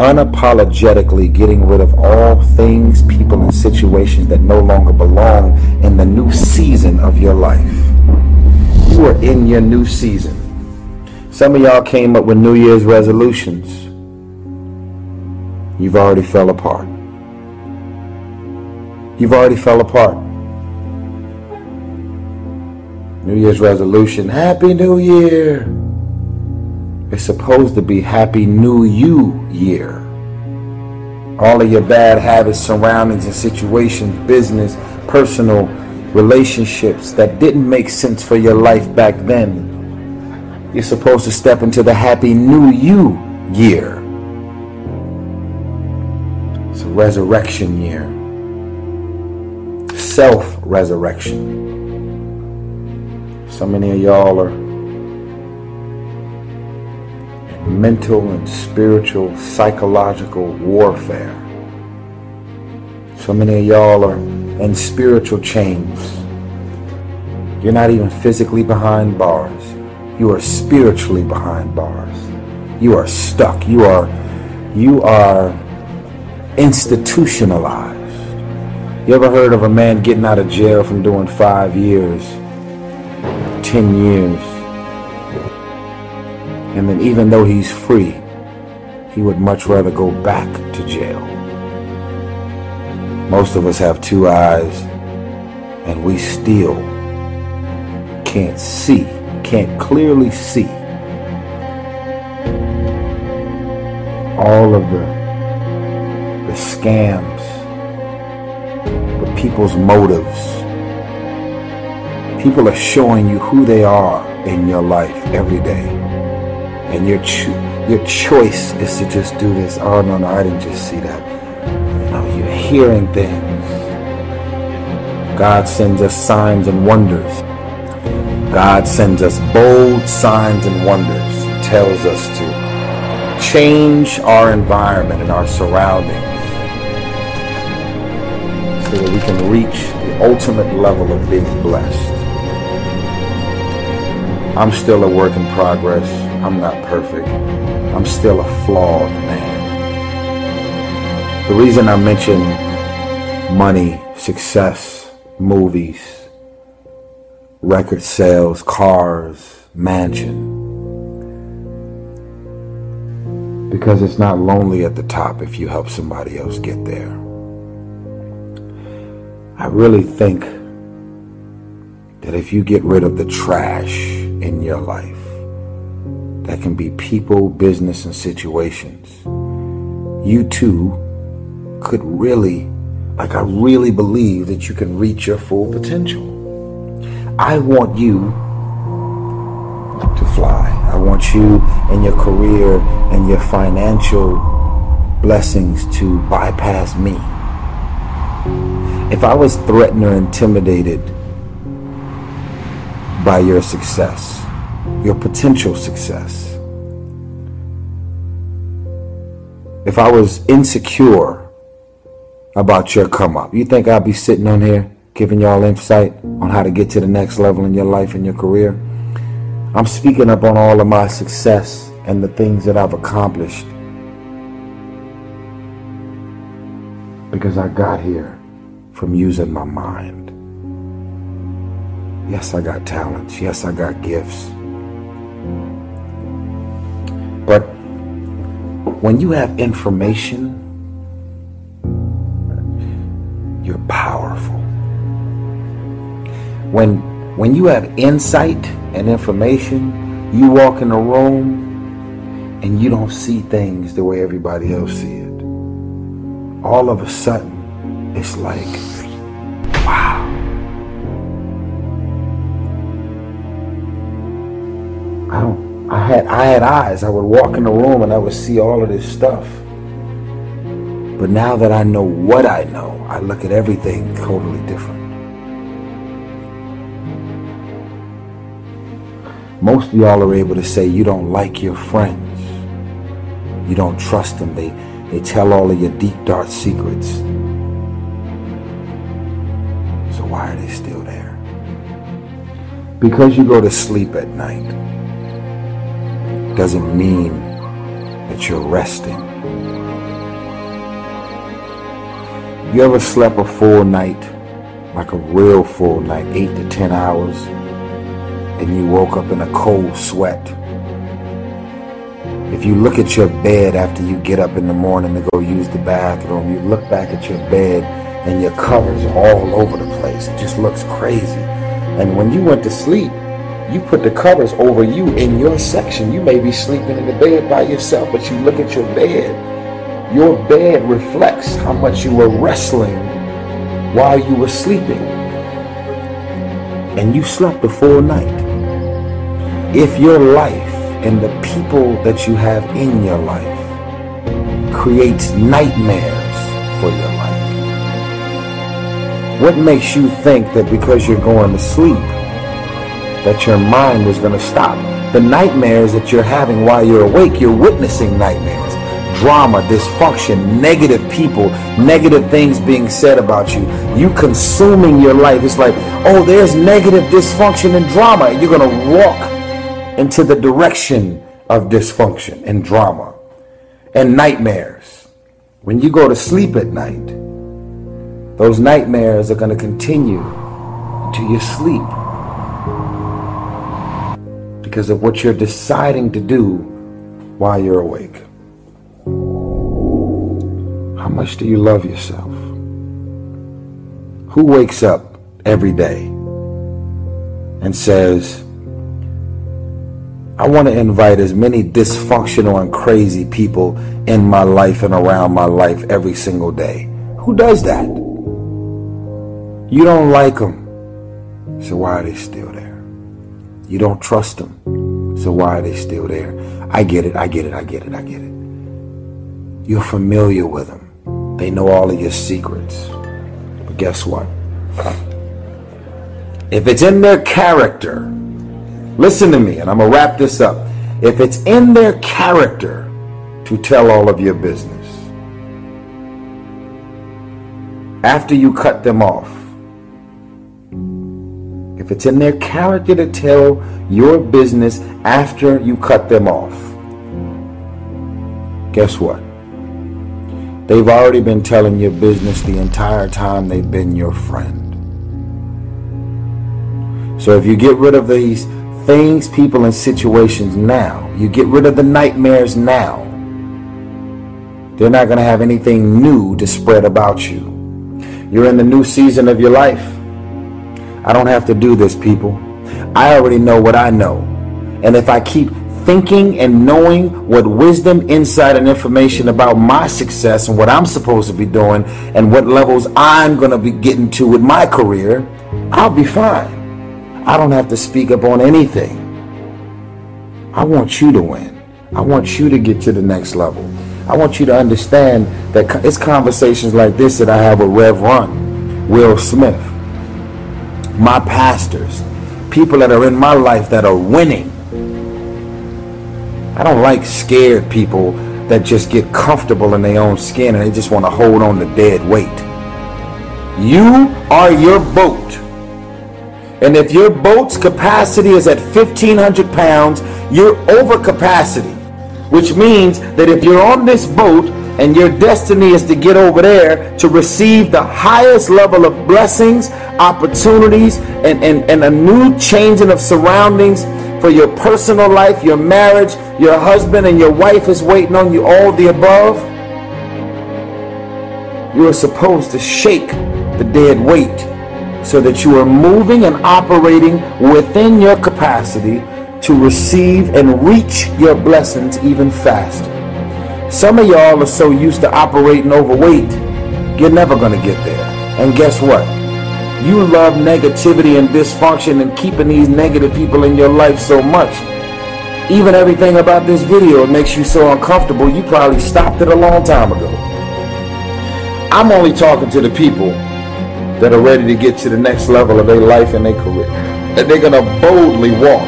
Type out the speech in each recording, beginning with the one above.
unapologetically getting rid of all things, people, and situations that no longer belong in the new season of your life. You are in your new season. Some of y'all came up with New Year's resolutions. You've already fell apart. You've already fell apart. New Year's resolution, Happy New Year. It's supposed to be Happy New You Year. All of your bad habits, surroundings, and situations, business, personal relationships that didn't make sense for your life back then. You're supposed to step into the Happy New You Year. It's a resurrection year. Self resurrection. So many of y'all are mental and spiritual, psychological warfare. So many of y'all are in spiritual chains. You're not even physically behind bars. You are spiritually behind bars. You are stuck. You are you are institutionalized. You ever heard of a man getting out of jail from doing five years 10 years. And then even though he's free, he would much rather go back to jail. Most of us have two eyes and we still can't see, can't clearly see all of the, the scams, the people's motives People are showing you who they are in your life every day. And your cho- your choice is to just do this. Oh no, no, I didn't just see that. You know, you're hearing things. God sends us signs and wonders. God sends us bold signs and wonders. He tells us to change our environment and our surroundings so that we can reach the ultimate level of being blessed. I'm still a work in progress. I'm not perfect. I'm still a flawed man. The reason I mention money, success, movies, record sales, cars, mansion, because it's not lonely at the top if you help somebody else get there. I really think that if you get rid of the trash, in your life. That can be people, business, and situations. You too could really, like, I really believe that you can reach your full potential. I want you to fly. I want you and your career and your financial blessings to bypass me. If I was threatened or intimidated by your success, your potential success. If I was insecure about your come up, you think I'd be sitting on here giving y'all insight on how to get to the next level in your life and your career? I'm speaking up on all of my success and the things that I've accomplished because I got here from using my mind. Yes, I got talents. Yes, I got gifts. But when you have information, you're powerful. When when you have insight and information, you walk in a room and you don't see things the way everybody else see it. All of a sudden, it's like wow. I don't. I had I had eyes. I would walk in the room and I would see all of this stuff. But now that I know what I know, I look at everything totally different. Most of y'all are able to say you don't like your friends. You don't trust them. They they tell all of your deep dark secrets. So why are they still there? Because you go to sleep at night doesn't mean that you're resting. You ever slept a full night, like a real full night, eight to ten hours, and you woke up in a cold sweat? If you look at your bed after you get up in the morning to go use the bathroom, you look back at your bed and your covers are all over the place. It just looks crazy. And when you went to sleep, you put the covers over you in your section. You may be sleeping in the bed by yourself, but you look at your bed your bed reflects how much you were wrestling while you were sleeping. And you slept a full night. If your life and the people that you have in your life creates nightmares for your life, what makes you think that because you're going to sleep, that your mind is going to stop? The nightmares that you're having while you're awake, you're witnessing nightmares drama, dysfunction, negative people, negative things being said about you. You consuming your life. It's like, oh, there's negative dysfunction and drama. And You're going to walk into the direction of dysfunction and drama and nightmares. When you go to sleep at night, those nightmares are going to continue to your sleep because of what you're deciding to do while you're awake. How much do you love yourself? Who wakes up every day and says, I want to invite as many dysfunctional and crazy people in my life and around my life every single day? Who does that? You don't like them, so why are they still there? You don't trust them, so why are they still there? I get it, I get it, I get it, I get it. You're familiar with them. They know all of your secrets. But guess what? If it's in their character, listen to me, and I'm going to wrap this up. If it's in their character to tell all of your business, after you cut them off, it's in their character to tell your business after you cut them off, guess what? They've already been telling your business the entire time they've been your friend. So if you get rid of these things, people, and situations now, you get rid of the nightmares now, they're not going to have anything new to spread about you. You're in the new season of your life. I don't have to do this, people. I already know what I know. And if I keep thinking and knowing what wisdom, insight, and information about my success and what I'm supposed to be doing and what levels I'm going to be getting to with my career, I'll be fine. I don't have to speak up on anything. I want you to win. I want you to get to the next level. I want you to understand that it's conversations like this that I have with Rev Run, Will Smith, my pastors, people that are in my life that are winning I don't like scared people that just get comfortable in their own skin and they just want to hold on to dead weight. You are your boat. And if your boat's capacity is at 1,500 pounds, you're over capacity. Which means that if you're on this boat and your destiny is to get over there to receive the highest level of blessings, opportunities, and, and, and a new changing of surroundings for your personal life, your marriage, your husband and your wife is waiting on you, all the above. You are supposed to shake the dead weight so that you are moving and operating within your capacity to receive and reach your blessings even faster. Some of y'all are so used to operating overweight, you're never going to get there. And guess what? You love negativity and dysfunction and keeping these negative people in your life so much. Even everything about this video makes you so uncomfortable, you probably stopped it a long time ago. I'm only talking to the people that are ready to get to the next level of their life and their career. That they're going to boldly walk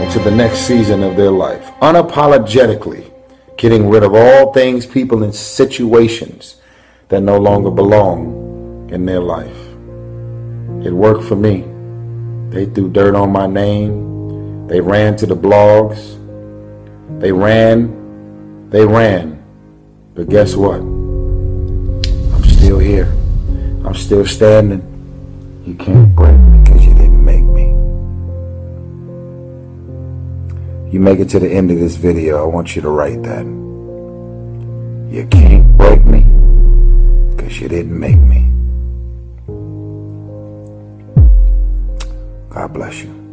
into the next season of their life, unapologetically getting rid of all things, people, and situations that no longer belong in their life. It worked for me. They threw dirt on my name. They ran to the blogs. They ran. They ran. But guess what? I'm still here. I'm still standing. You can't break You make it to the end of this video, I want you to write that. You can't break me because you didn't make me. God bless you.